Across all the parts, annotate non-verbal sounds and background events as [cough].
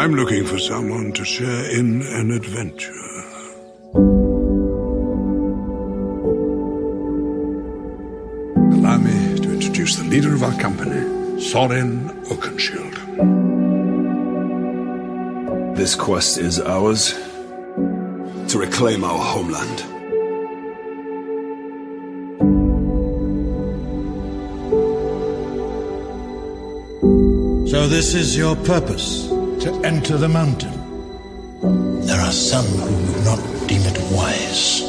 I'm looking for someone to share in an adventure. Allow me to introduce the leader of our company, Soren Oakenshield. This quest is ours to reclaim our homeland. So this is your purpose, to enter the mountain. There are some who would not deem it wise.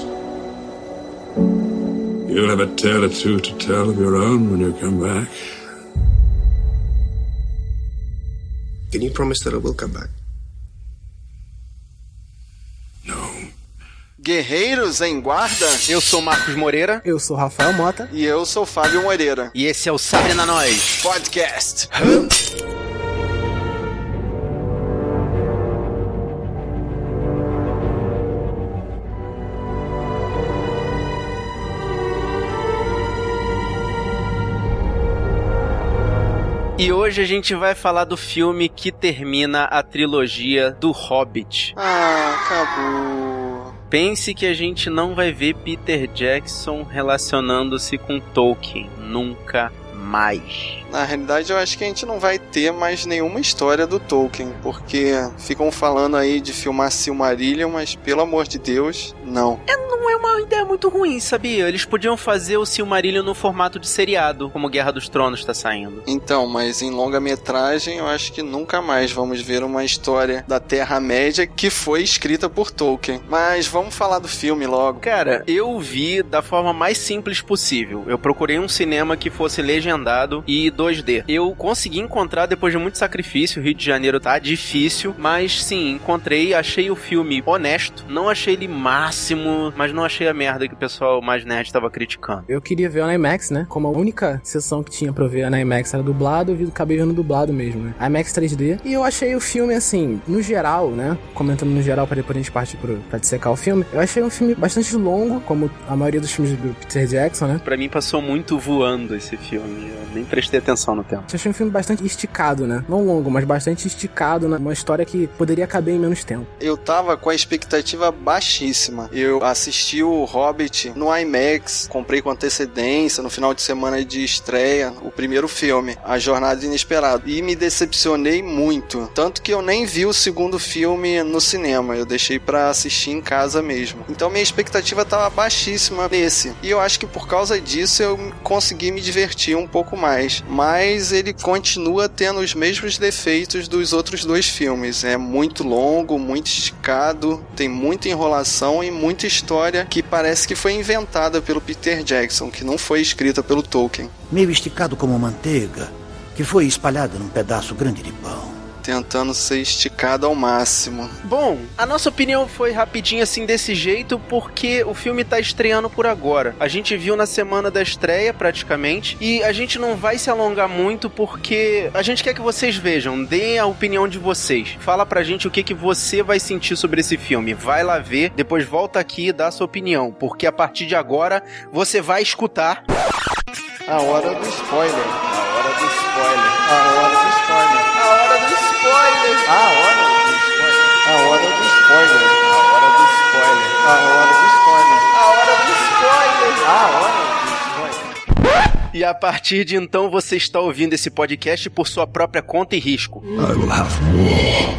You'll have a tale or two to tell of your own when you come back. Can you promise that I will come back? Guerreiros em Guarda, eu sou Marcos Moreira. Eu sou Rafael Mota. E eu sou Fábio Moreira. E esse é o Sabre na Nós Podcast. E hoje a gente vai falar do filme que termina a trilogia do Hobbit. Ah, acabou. Pense que a gente não vai ver Peter Jackson relacionando-se com Tolkien. Nunca mais. Na realidade, eu acho que a gente não vai ter mais nenhuma história do Tolkien, porque ficam falando aí de filmar Silmarillion, mas pelo amor de Deus, não. É, não é uma ideia muito ruim, sabia? Eles podiam fazer o Silmarillion no formato de seriado, como Guerra dos Tronos está saindo. Então, mas em longa-metragem, eu acho que nunca mais vamos ver uma história da Terra-média que foi escrita por Tolkien. Mas vamos falar do filme logo. Cara, eu vi da forma mais simples possível. Eu procurei um cinema que fosse legendado e 2D. Eu consegui encontrar depois de muito sacrifício. O Rio de Janeiro tá difícil, mas sim, encontrei, achei o filme honesto. Não achei ele máximo, mas não achei a merda que o pessoal mais nerd estava criticando. Eu queria ver o IMAX, né? Como a única sessão que tinha pra ver na IMAX era dublado, eu acabei vendo dublado mesmo, né? IMAX 3D. E eu achei o filme, assim, no geral, né? Comentando no geral pra depois a gente partir pro, pra dissecar o filme. Eu achei um filme bastante longo, como a maioria dos filmes do Peter Jackson, né? Pra mim passou muito voando esse filme. Eu nem prestei atenção no tempo. Eu achei um filme bastante esticado, né? Não longo, mas bastante esticado, né? Uma história que poderia caber em menos tempo. Eu tava com a expectativa baixíssima. Eu assisti o Hobbit no IMAX, comprei com antecedência, no final de semana de estreia, o primeiro filme, A Jornada Inesperada. E me decepcionei muito. Tanto que eu nem vi o segundo filme no cinema, eu deixei para assistir em casa mesmo. Então minha expectativa tava baixíssima nesse. E eu acho que por causa disso eu consegui me divertir um pouco mais. Mas ele continua tendo os mesmos defeitos dos outros dois filmes. É muito longo, muito esticado, tem muita enrolação e muita história que parece que foi inventada pelo Peter Jackson, que não foi escrita pelo Tolkien. Meio esticado como manteiga, que foi espalhada num pedaço grande de pão tentando ser esticado ao máximo. Bom, a nossa opinião foi rapidinho assim desse jeito porque o filme tá estreando por agora. A gente viu na semana da estreia praticamente e a gente não vai se alongar muito porque a gente quer que vocês vejam, deem a opinião de vocês. Fala pra gente o que que você vai sentir sobre esse filme. Vai lá ver, depois volta aqui e dá a sua opinião, porque a partir de agora você vai escutar a hora do spoiler. A hora do spoiler. A hora A hora do spoiler. A hora do spoiler. A hora do spoiler. A hora do spoiler. A hora do spoiler. A hora do spoiler. E a partir de então você está ouvindo esse podcast por sua própria conta e risco.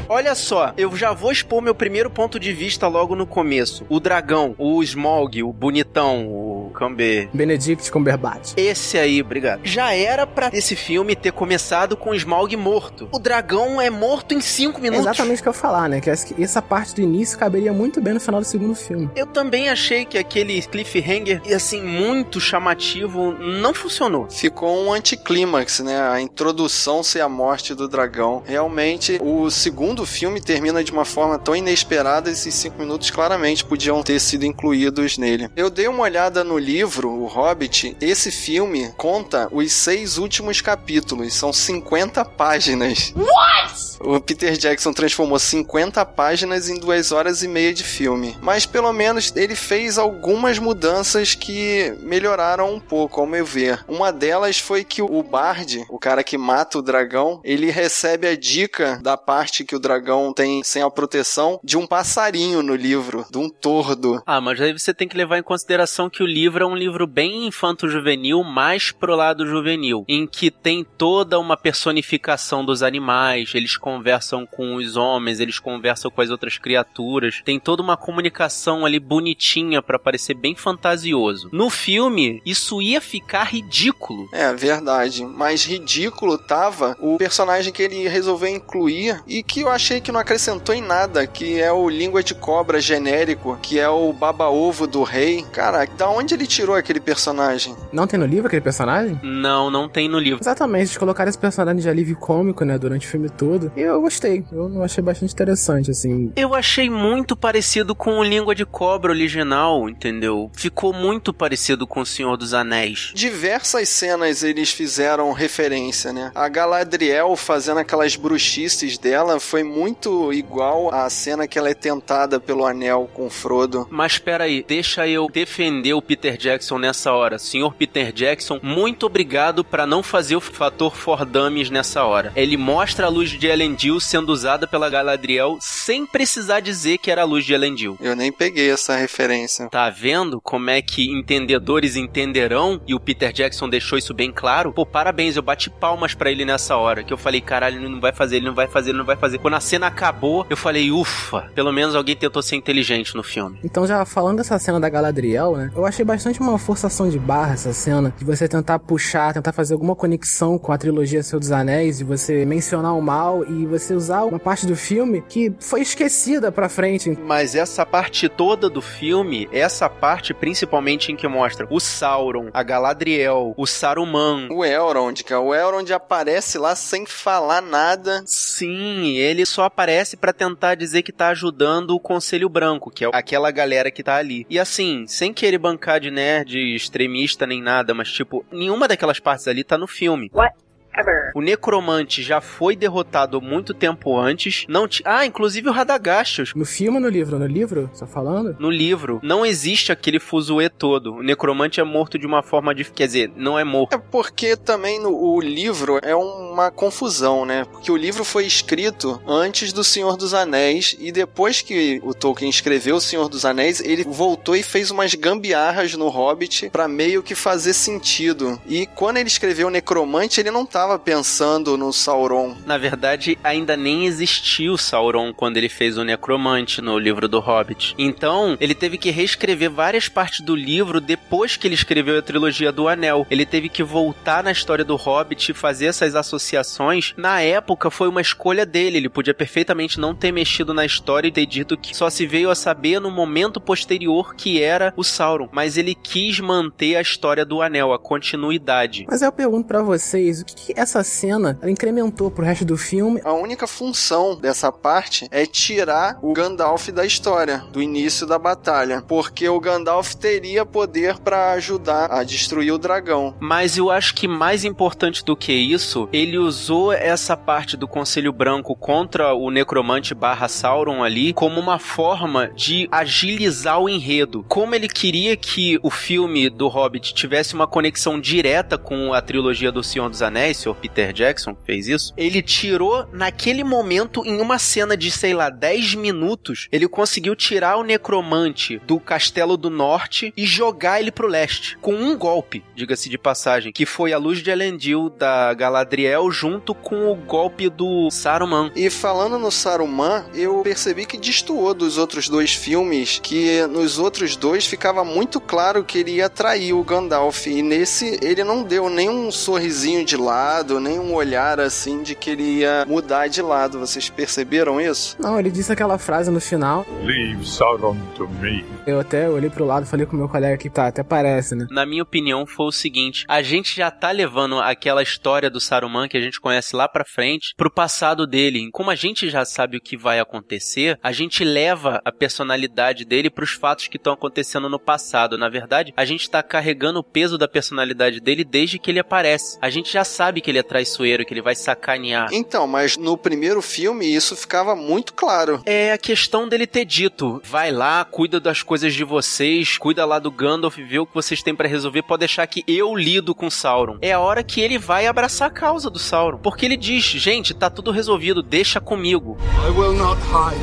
Olha só, eu já vou expor meu primeiro ponto de vista logo no começo. O dragão, o Smog, o bonitão, o Cumber... Benedict Cumberbatch. Esse aí, obrigado. Já era pra esse filme ter começado com o Smaug morto. O dragão é morto em 5 minutos. É exatamente o que eu ia falar, né? Que essa parte do início caberia muito bem no final do segundo filme. Eu também achei que aquele cliffhanger, assim, muito chamativo, não funcionou. Ficou um anticlímax, né? A introdução ser a morte do dragão. Realmente, o segundo filme termina de uma forma tão inesperada, esses cinco minutos claramente podiam ter sido incluídos nele. Eu dei uma olhada no livro, O Hobbit. Esse filme conta os seis últimos capítulos, são 50 páginas. What? O Peter Jackson transformou 50 páginas em duas horas e meia de filme. Mas pelo menos ele fez algumas mudanças que melhoraram um pouco, ao meu ver. Uma delas foi que o Bard, o cara que mata o dragão, ele recebe a dica da parte que o dragão tem sem a proteção de um passarinho no livro, de um tordo. Ah, mas aí você tem que levar em consideração que o livro é um livro bem infanto-juvenil, mais pro lado juvenil, em que tem toda uma personificação dos animais, eles conversam com os homens, eles conversam com as outras criaturas, tem toda uma comunicação ali bonitinha para parecer bem fantasioso. No filme, isso ia ficar ridículo. É, verdade. Mas ridículo tava o personagem que ele resolveu incluir e que eu achei que não acrescentou em nada, que é o língua de cobra genérico, que é o baba-ovo do rei. Cara, da onde ele tirou aquele personagem? Não tem no livro aquele personagem? Não, não tem no livro. Exatamente, eles colocaram esse personagem de alívio cômico, né, durante o filme todo. E eu gostei, eu não achei bastante interessante, assim. Eu achei muito parecido com o Língua de Cobra original, entendeu? Ficou muito parecido com o Senhor dos Anéis. Diversas cenas eles fizeram referência, né? A Galadriel fazendo aquelas bruxices dela foi muito igual à cena que ela é tentada pelo anel com Frodo. Mas peraí, deixa eu defender o Peter Jackson nessa hora. Senhor Peter Jackson, muito obrigado para não fazer o fator for dummies nessa hora. Ele mostra a luz de Elendil sendo usada pela Galadriel sem precisar dizer que era a luz de Elendil. Eu nem peguei essa referência. Tá vendo como é que entendedores entenderão e o Peter Jackson deixou isso bem claro? Pô, parabéns, eu bati palmas para ele nessa hora, que eu falei, caralho, ele não vai fazer, ele não vai fazer, ele não vai fazer. Quando a cena acabou, eu falei, ufa, pelo menos alguém tentou ser inteligente no filme. Então, já falando dessa cena da Galadriel, né? Eu achei bastante uma forçação de barra essa cena, de você tentar puxar, tentar fazer alguma conexão com a trilogia Senhor dos Anéis, de você mencionar o mal e você usar uma parte do filme que foi esquecida pra frente. Mas essa parte toda do filme, essa parte principalmente em que mostra o Sauron, a Galadriel, o Saruman. O Elrond, cara. O Elrond aparece lá sem falar nada. Sim, ele só aparece para tentar dizer que tá ajudando o Conselho Branco, que é aquela galera que tá ali. E assim, sem querer bancar nerd extremista nem nada, mas tipo, nenhuma daquelas partes ali tá no filme. What? Ever. O necromante já foi derrotado muito tempo antes. Não t... Ah, inclusive o Radagashos. No filme ou no livro? No livro? Você tá falando? No livro, não existe aquele fuzuê todo. O necromante é morto de uma forma de. Quer dizer, não é morto. É porque também no, o livro é uma confusão, né? Porque o livro foi escrito antes do Senhor dos Anéis e depois que o Tolkien escreveu o Senhor dos Anéis, ele voltou e fez umas gambiarras no Hobbit para meio que fazer sentido. E quando ele escreveu o necromante, ele não tava pensando no Sauron. Na verdade, ainda nem existia o Sauron quando ele fez o necromante no livro do Hobbit. Então, ele teve que reescrever várias partes do livro depois que ele escreveu a trilogia do Anel. Ele teve que voltar na história do Hobbit e fazer essas associações. Na época, foi uma escolha dele. Ele podia perfeitamente não ter mexido na história e ter dito que só se veio a saber no momento posterior que era o Sauron. Mas ele quis manter a história do Anel, a continuidade. Mas eu pergunto para vocês, o que, que essa cena incrementou pro resto do filme? A única função dessa parte é tirar o Gandalf da história, do início da batalha, porque o Gandalf teria poder para ajudar a destruir o dragão. Mas eu acho que mais importante do que isso, ele usou essa parte do Conselho Branco contra o Necromante barra Sauron ali como uma forma de agilizar o enredo. Como ele queria que o filme do Hobbit tivesse uma conexão direta com a trilogia do Senhor dos Anéis, Sr. Peter Jackson fez isso, ele tirou naquele momento, em uma cena de, sei lá, 10 minutos, ele conseguiu tirar o necromante do castelo do norte e jogar ele pro leste. Com um golpe, diga-se de passagem, que foi a luz de Elendil da Galadriel junto com o golpe do Saruman. E falando no Saruman, eu percebi que destoou dos outros dois filmes, que nos outros dois ficava muito claro que ele ia trair o Gandalf. E nesse, ele não deu nem um sorrisinho de lado, nem um olhar assim de que ele ia mudar de lado. Vocês perceberam isso? Não, ele disse aquela frase no final. Leave Sauron to me. Eu até olhei pro lado e falei com meu colega que tá, até parece, né? Na minha opinião, foi o seguinte: a gente já tá levando aquela história do Saruman que a gente conhece lá pra frente pro passado dele. Como a gente já sabe o que vai acontecer, a gente leva a personalidade dele pros fatos que estão acontecendo no passado. Na verdade, a gente tá carregando o peso da personalidade dele desde que ele aparece. A gente já sabe que ele é traiçoeiro, que ele vai sacanear. Então, mas no primeiro filme isso ficava muito claro. É a questão dele ter dito: vai lá, cuida das coisas de vocês, cuida lá do Gandalf, vê o que vocês têm para resolver, pode deixar que eu lido com Sauron. É a hora que ele vai abraçar a causa do Sauron. Porque ele diz: gente, tá tudo resolvido, deixa comigo. I will not hide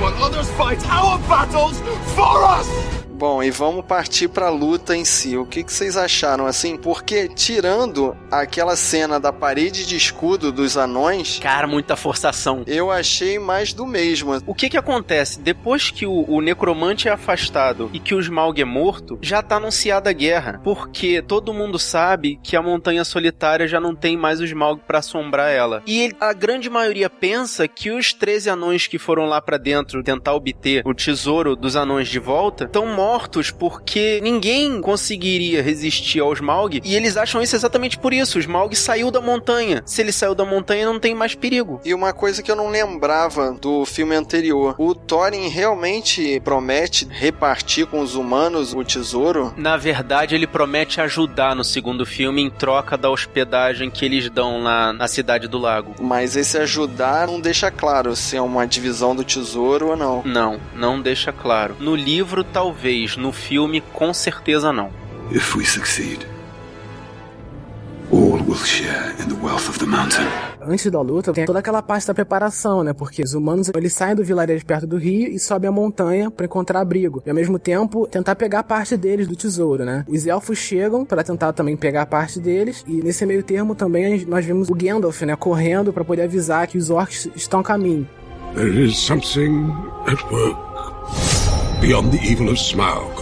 while others fight our battles for us! Bom, e vamos partir pra luta em si. O que, que vocês acharam assim? Porque tirando aquela cena da parede de escudo dos anões, Cara, muita forçação. eu achei mais do mesmo. O que que acontece? Depois que o, o necromante é afastado e que o Smaug é morto, já tá anunciada a guerra. Porque todo mundo sabe que a Montanha Solitária já não tem mais o Smaug pra assombrar ela. E ele- a grande maioria pensa que os 13 anões que foram lá pra dentro tentar obter o tesouro dos anões de volta estão mortos porque ninguém conseguiria resistir ao Smaug. E eles acham isso exatamente por isso. O Smaug saiu da montanha. Se ele saiu da montanha, não tem mais perigo. E uma coisa que eu não lembrava do filme anterior: o Thorin realmente promete repartir com os humanos o tesouro? Na verdade, ele promete ajudar no segundo filme em troca da hospedagem que eles dão lá na cidade do lago. Mas esse ajudar não deixa claro se é uma divisão do tesouro ou não. Não, não deixa claro. No livro, talvez. No filme, com certeza não. If we succeed, all will share in the wealth of the mountain. Antes da luta, tem toda aquela parte da preparação, né? Porque os humanos, eles saem do vilarejo perto do rio e sobem a montanha pra encontrar abrigo. E ao mesmo tempo, tentar pegar parte deles do tesouro, né? Os elfos chegam pra tentar também pegar parte deles. E nesse meio termo também nós vimos o Gandalf, né? Correndo pra poder avisar que os orcs estão a caminho. There is something at work beyond the evil of Smaug.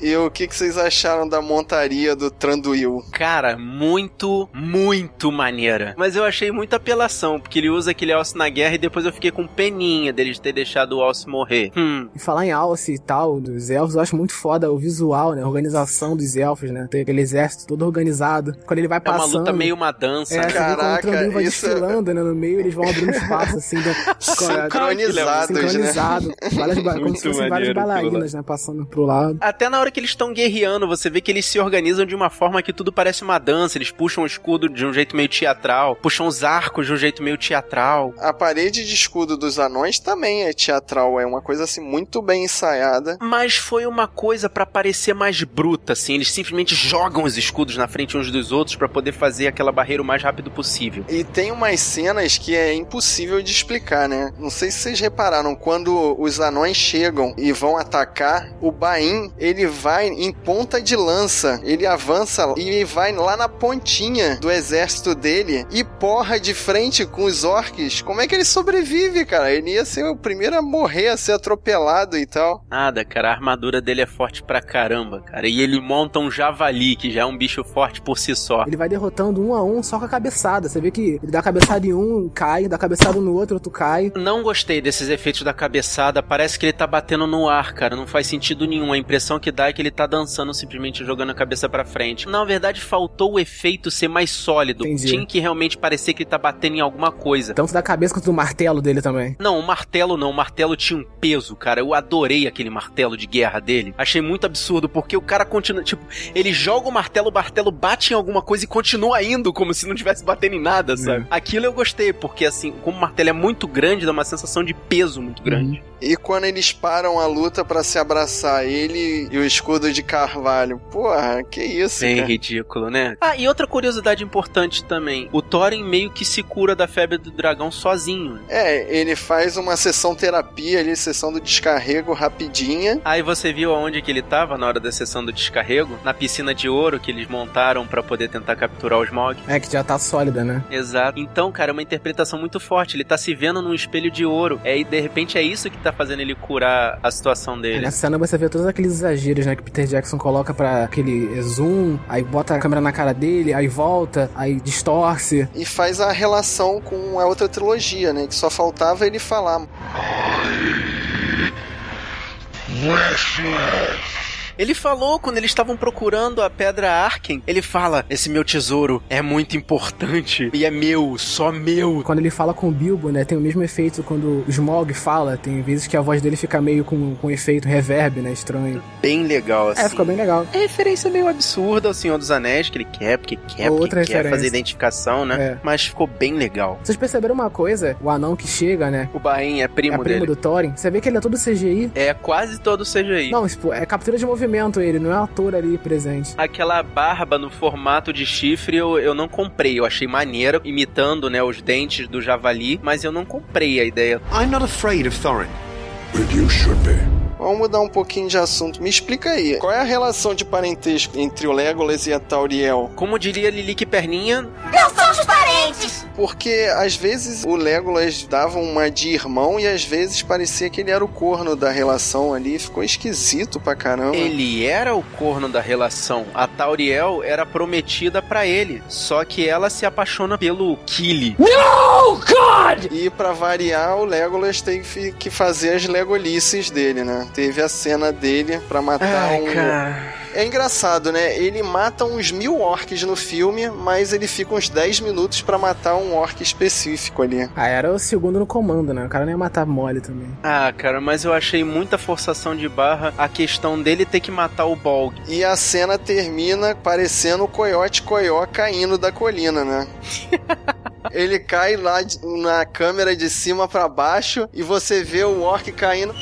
E o que, que vocês acharam da montaria do Tranduil? Cara, muito, muito maneira. Mas eu achei muita apelação, porque ele usa aquele alce na guerra e depois eu fiquei com peninha dele de ter deixado o alce morrer. Hum. E falar em Alce e tal, dos elfos, eu acho muito foda o visual, né? A organização dos elfos, né? Ter aquele exército todo organizado. Quando ele vai É uma passando... luta meio uma dança. É, né? você vê como o Caraca, Tranduil vai isso é- desfilando, né? No meio, eles vão abrindo espaço, assim. Da... [laughs] Sincronizados, né? Sincronizado. Várias ba... Como se fossem várias bailarinas, né? Passando pro lado. Até na hora que eles estão guerreando, você vê que eles se organizam de uma forma que tudo parece uma dança. Eles puxam o escudo de um jeito meio teatral, puxam os arcos de um jeito meio teatral. A parede de escudo dos anões também é teatral, é uma coisa assim muito bem ensaiada. Mas foi uma coisa pra parecer mais bruta, assim. Eles simplesmente jogam os escudos na frente uns dos outros pra poder fazer aquela barreira o mais rápido possível. E tem umas cenas que é impossível de explicar, né? Não sei se vocês repararam, quando os anões chegam e vão atacar, o Bain, ele vai em ponta de lança, ele avança e vai lá na pontinha do exército dele e porra de frente com os orcs. Como é que ele sobrevive, cara? Ele ia ser o primeiro a morrer, a ser atropelado e tal. Nada, cara, a armadura dele é forte pra caramba, cara. E ele monta um javali, que já é um bicho forte por si só. Ele vai derrotando um a um só com a cabeçada. Você vê que ele dá a cabeçada em um, cai, dá a cabeçada no outro, outro cai. Não gostei desses efeitos da cabeçada. Parece que ele tá batendo no ar, cara. Não faz sentido nenhum. A impressão que dá é que ele tá dançando simplesmente jogando a cabeça pra frente. Na verdade, faltou o efeito ser mais sólido. Entendi. Tinha que realmente parecer que ele tá batendo em alguma coisa. Tanto da cabeça quanto do martelo dele também. Não, o martelo não. O martelo tinha um peso, cara. Eu adorei aquele martelo de guerra dele. Achei muito absurdo, porque o cara continua. Tipo, ele joga o martelo, o martelo bate em alguma coisa e continua indo, como se não tivesse batendo em nada, sabe? Aquilo eu gostei, porque assim, como o martelo é muito grande, dá uma sensação de peso muito grande. E quando eles param a luta pra se abraçar, ele e o escudo de carvalho. Porra, que isso, Bem cara. ridículo, né? Ah, e outra curiosidade importante também: o Thorin meio que se cura da febre do dragão sozinho. É, ele faz uma sessão terapia ali, sessão do descarrego rapidinha. Aí você viu aonde que ele tava na hora da sessão do descarrego? Na piscina de ouro que eles montaram pra poder tentar capturar o Smog. É, que já tá sólida, né? Exato. Então, cara, é uma interpretação muito forte. Ele tá se vendo num espelho de ouro. É, e de repente é isso que tá fazendo ele curar a situação dele. Nessa cena você vê todos aqueles exageros, né? Que Peter Jackson coloca pra aquele zoom, aí bota a câmera na cara dele, aí volta, aí distorce. E faz a relação com a outra trilogia, né? Que só faltava ele falar. Restless. Ele falou quando eles estavam procurando a pedra Arken, ele fala: "Esse meu tesouro é muito importante e é meu, só meu". Quando ele fala com o Bilbo, né, tem o mesmo efeito quando o Smog fala, tem vezes que a voz dele fica meio com, com efeito reverb, né, estranho. Bem legal assim. É, ficou bem legal. É referência meio absurda ao Senhor dos Anéis, que ele quer, porque quer, porque Outra quer referência. fazer identificação, né? É. Mas ficou bem legal. Vocês perceberam uma coisa? O anão que chega, né, O Bain é primo, é primo dele. do Thorin, você vê que ele é todo CGI. É quase todo CGI. Não, tipo, é captura de movimento ele, não é um ator ali presente. Aquela barba no formato de chifre eu, eu não comprei. Eu achei maneira, imitando né, os dentes do javali, mas eu não comprei a ideia. I'm not afraid of Thorin. But you should be. Vamos mudar um pouquinho de assunto. Me explica aí, qual é a relação de parentesco entre o Legolas e a Tauriel? Como diria Lilique Perninha, Não somos Porque às vezes o Legolas dava uma de irmão e às vezes parecia que ele era o corno da relação ali. Ficou esquisito pra caramba. ele era o corno da relação. A Tauriel era prometida pra ele, só que ela se apaixona pelo Kili. E pra variar, o Legolas teve que fazer as legolices dele, né? Teve a cena dele pra matar Ai, um. cara. É engraçado, né? Ele mata uns mil orcs no filme, mas ele fica uns 10 minutos pra matar um orc específico ali. Ah, era o segundo no comando, né? O cara não ia matar mole também. Ah, cara, mas eu achei muita forçação de barra a questão dele ter que matar o Bolg. E a cena termina parecendo o Coyote Coió caindo da colina, né? [laughs] Ele cai lá na câmera de cima pra baixo e você vê o orc caindo.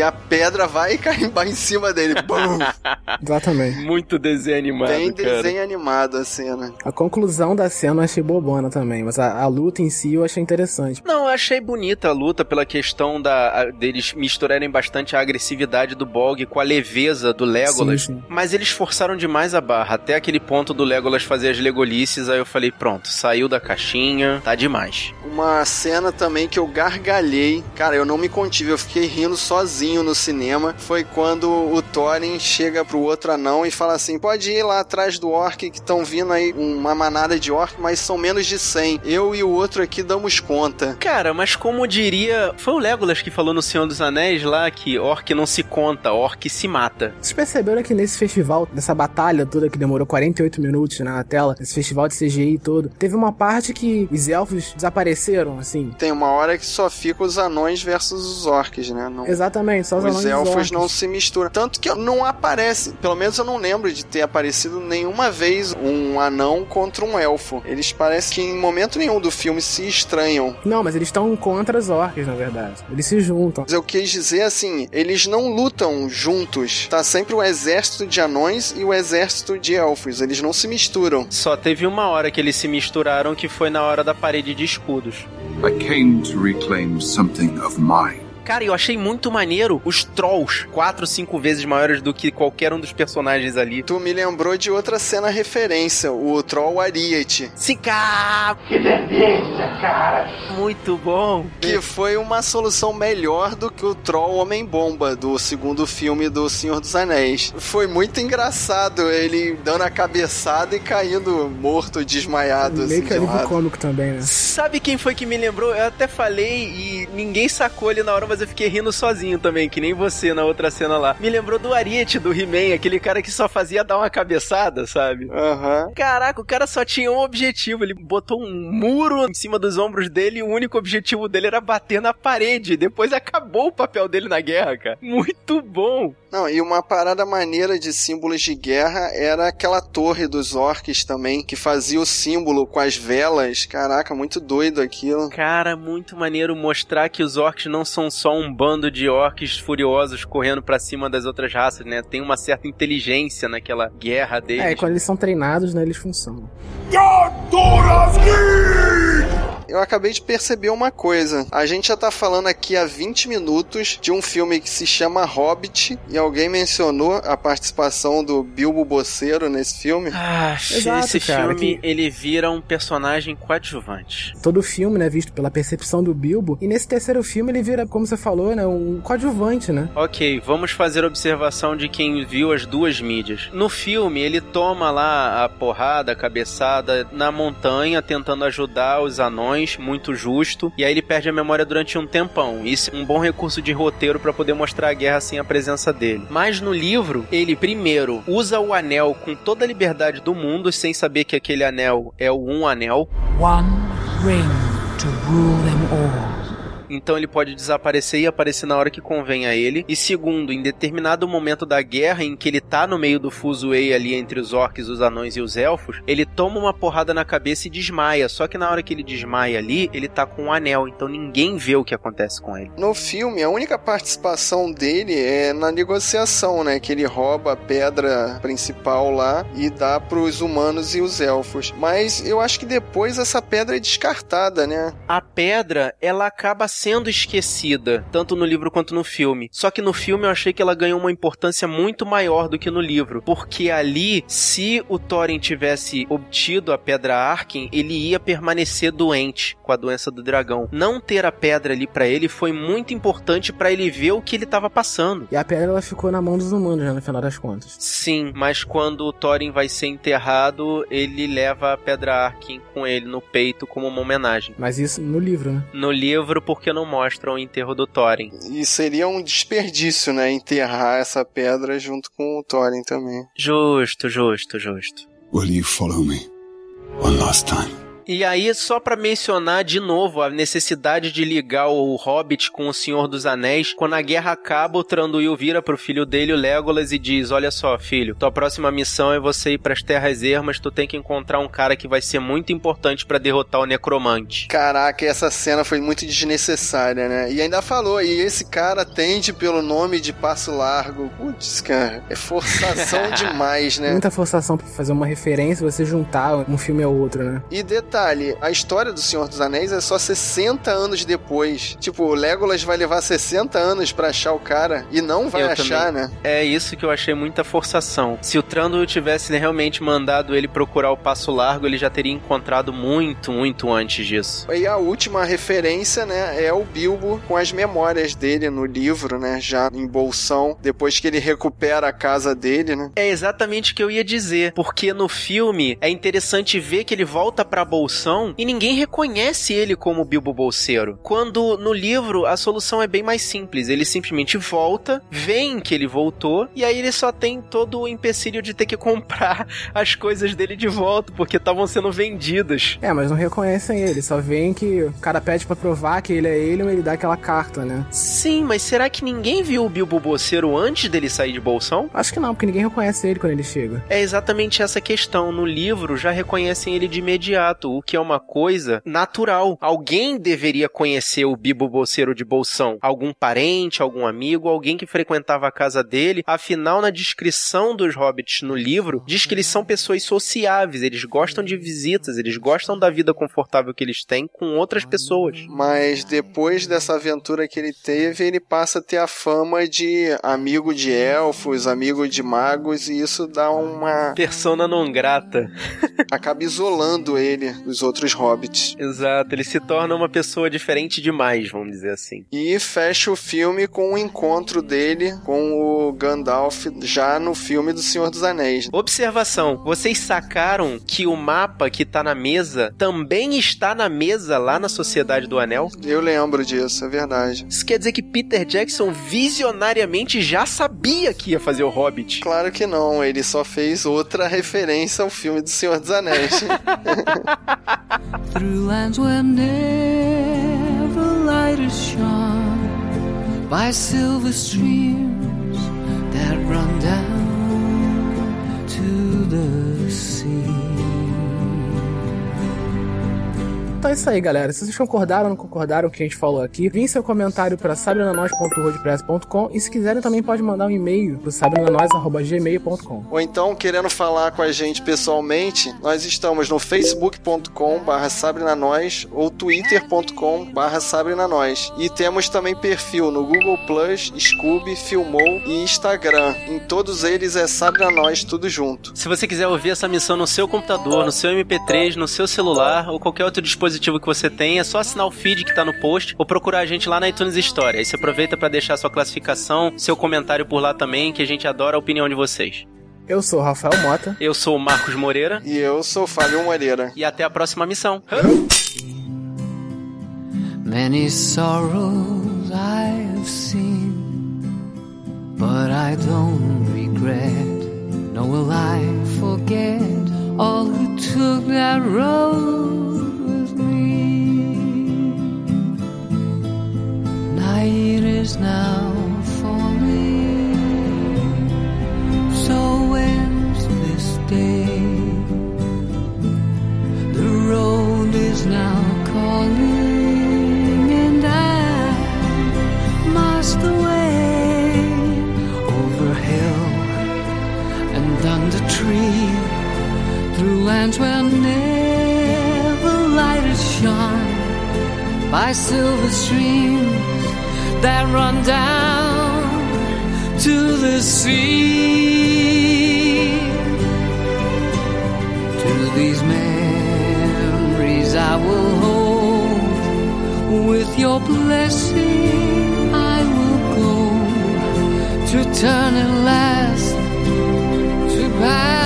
E a pedra vai [laughs] e cai emba- em cima dele. Bum! [laughs] Exatamente. Muito desenho animado, Bem cara. desenho animado a cena. A conclusão da cena eu achei bobona também, mas a, a luta em si eu achei interessante. Não, eu achei bonita a luta pela questão da, a- deles misturarem bastante a agressividade do Bolg com a leveza do Legolas. Sim, sim. Mas eles forçaram demais a barra. Até aquele ponto do Legolas fazer as legolices, aí eu falei, pronto, saiu da caixinha, tá demais. Uma cena também que eu gargalhei. Cara, eu não me contive, eu fiquei rindo sozinho no cinema. Foi quando o Thorin chega pro outro anão e fala assim: pode ir lá atrás do orc que estão vindo aí uma manada de orc, mas são menos de 100. Eu e o outro aqui damos conta. Cara, mas como diria. Foi o Legolas que falou no Senhor dos Anéis lá que orc não se conta, orc se mata. Vocês perceberam que nesse festival, nessa batalha toda que demorou 48 minutos né, na tela, esse festival de CGI todo, teve uma parte que os elfos desapareceram, assim. Tem uma hora que só fica os anões versus os orcs, né? Não... Exatamente, só os, Os os elfos não se misturam. Tanto que não aparece, pelo menos eu não lembro de ter aparecido nenhuma vez um anão contra um elfo. Eles parecem que em momento nenhum do filme se estranham. Não, mas eles estão contra os orcs, na verdade. Eles se juntam. Mas eu quis dizer assim, eles não lutam juntos. Tá sempre o exército de anões e o exército de elfos. Eles não se misturam. Só teve uma hora que eles se misturaram que foi na hora da parede de escudos. I came to reclaim something of mine. Cara, eu achei muito maneiro os trolls, quatro, cinco vezes maiores do que qualquer um dos personagens ali. Tu me lembrou de outra cena referência, o Troll Ariete. Sica! Que delícia, cara! Muito bom. Que foi uma solução melhor do que o Troll Homem-Bomba do segundo filme do Senhor dos Anéis. Foi muito engraçado ele dando a cabeçada e caindo morto, desmaiado. Meio assim, que de cômico também, né? Sabe quem foi que me lembrou? Eu até falei e ninguém sacou ali na hora, mas eu fiquei rindo sozinho também, que nem você na outra cena lá. Me lembrou do Ariete do He-Man, aquele cara que só fazia dar uma cabeçada, sabe? Aham. Caraca, o cara só tinha um objetivo. Ele botou um muro em cima dos ombros dele e o único objetivo dele era bater na parede. Depois acabou o papel dele na guerra, cara. Muito bom. Não, e uma parada maneira de símbolos de guerra era aquela torre dos orcs também, que fazia o símbolo com as velas. Caraca, muito doido aquilo. Cara, muito maneiro mostrar que os orcs não são só um bando de orcs furiosos correndo pra cima das outras raças, né? Tem uma certa inteligência naquela guerra deles. É, e quando eles são treinados, né, eles funcionam. Eu acabei de perceber uma coisa. A gente já tá falando aqui há 20 minutos de um filme que se chama Hobbit e alguém mencionou a participação do Bilbo Boceiro nesse filme. Ah, Exato, esse cara, filme, que- ele vira um personagem coadjuvante. Todo o filme, né, visto pela percepção do Bilbo. E nesse terceiro filme ele vira, como você falou, né, um coadjuvante, né? Ok, vamos fazer observação de quem viu as duas mídias. No filme, ele toma lá a porrada, a cabeçada na montanha, tentando ajudar os anões vilões, muito justo, e aí ele perde a memória durante um tempão. Isso é um bom recurso de roteiro para poder mostrar a guerra sem a presença dele. Mas no livro, ele primeiro usa o anel com toda a liberdade do mundo, sem saber que aquele anel é o um anel. One ring to rule them all. Então ele pode desaparecer e aparecer na hora que convém a ele. E segundo, em determinado momento da guerra em que ele tá no meio do fuzuei ali entre os orcs, os anões e os elfos, ele toma uma porrada na cabeça e desmaia. Só que na hora que ele desmaia ali, ele tá com um anel, então ninguém vê o que acontece com ele. No filme, a única participação dele é na negociação, né? Que ele rouba a pedra principal lá e dá pros humanos e os elfos. Mas eu acho que depois essa pedra é descartada, né? A pedra, ela acaba sendo esquecida, tanto no livro quanto no filme. Só que no filme eu achei que ela ganhou uma importância muito maior do que no livro, porque ali, se o Thorin tivesse obtido a pedra Arkin, ele ia permanecer doente com a doença do dragão. Não ter a pedra ali para ele foi muito importante para ele ver o que ele estava passando. E a pedra ela ficou na mão dos humanos, né, no final das contas. Sim, mas quando o Thorin vai ser enterrado, ele leva a pedra Arkin com ele no peito como uma homenagem. Mas isso no livro, né? No livro, porque não mostram o enterro do Thorin. E seria um desperdício, né? Enterrar essa pedra junto com o Thorin também. Justo, justo, justo. Will you follow me? One last time. E aí, só para mencionar de novo a necessidade de ligar o Hobbit com o Senhor dos Anéis, quando a guerra acaba, o Tranduil vira pro filho dele, o Legolas, e diz: Olha só, filho, tua próxima missão é você ir pras Terras Ermas, tu tem que encontrar um cara que vai ser muito importante para derrotar o Necromante. Caraca, essa cena foi muito desnecessária, né? E ainda falou, e esse cara atende pelo nome de Passo Largo. Putz, cara, é forçação [laughs] demais, né? Muita forçação pra fazer uma referência, você juntar um filme ao outro, né? E detalhe, a história do Senhor dos Anéis é só 60 anos depois. Tipo, o Legolas vai levar 60 anos para achar o cara e não vai Eu achar, também. né? É isso que eu achei muita forçação. Se o Trando tivesse realmente mandado ele procurar o Passo Largo, ele já teria encontrado muito, muito antes disso. E a última referência, né, é o Bilbo com as memórias dele no livro, né, já em bolsão, depois que ele recupera a casa dele, né? É exatamente o que eu ia dizer, porque no filme é interessante ver que ele volta pra Bolsão e ninguém reconhece ele como Bilbo Bolseiro. Quando no livro a solução é bem mais simples, ele simplesmente volta, vem que ele voltou e aí ele só tem todo o empecilho de ter que comprar [laughs] as coisas dele de volta porque estavam sendo vendidas. É, mas não reconhecem ele, só veem que o cara pede pra provar que ele é ele ou ele dá aquela carta, né? Sim, mas será que ninguém viu o Bilbo Bolseiro antes dele sair de Bolsão? Acho que não, porque ninguém reconhece ele quando ele chega. É exatamente essa questão. No livro já reconhecem ele de imediato, o que é uma coisa natural. Alguém deveria conhecer o Bibo Bolseiro de Bolsão. Algum parente, algum amigo, alguém que frequentava a casa dele. Afinal, na descrição dos hobbits no livro, diz que eles são pessoas sociáveis, eles gostam de visitas, eles gostam da vida confortável que eles têm com outras pessoas. Mas depois dessa aventura que ele teve, ele passa a ter a fama de amigo de elfos, amigo de magos, e isso dá uma. Persona non grata. [laughs] acaba isolando ele dos outros hobbits. Exato, ele se torna uma pessoa diferente demais, vamos dizer assim. E fecha o filme com o encontro dele com o Gandalf já no filme do Senhor dos Anéis. Observação: vocês sacaram que o mapa que tá na mesa também está na mesa lá na Sociedade do Anel? Eu lembro disso, é verdade. Isso quer dizer que Peter Jackson visionariamente já sabia que ia fazer o Hobbit. Claro que não, ele só fez outra [laughs] referência ao filme do Senhor dos Anéis. [laughs] Through lands where never light is shone by silver streams that run down to the sea. Então é isso aí, galera. Se vocês concordaram ou não concordaram com o que a gente falou aqui, vim seu comentário para sabrenanois.wordpress.com e se quiserem também pode mandar um e-mail pro sabrenanois.gmail.com Ou então, querendo falar com a gente pessoalmente, nós estamos no facebook.com barra ou twitter.com barra. E temos também perfil no Google+, Plus, Scooby, Filmou e Instagram. Em todos eles é Sabrenanois tudo junto. Se você quiser ouvir essa missão no seu computador, no seu MP3, no seu celular ou qualquer outro dispositivo que você tem, é só assinar o feed que tá no post ou procurar a gente lá na iTunes Store. Aí você aproveita para deixar sua classificação, seu comentário por lá também, que a gente adora a opinião de vocês. Eu sou o Rafael Mota. Eu sou o Marcos Moreira. E eu sou o Fábio Moreira. E até a próxima missão. Many sorrows I have seen, but I don't regret, nor will I forget all who took that road Night is now falling, so ends this day. The road is now calling, and I must away over hill and under tree, through lands where never light has shone, by silver streams that run down to the sea. To these memories I will hold. With your blessing, I will go to turn at last to paths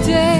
today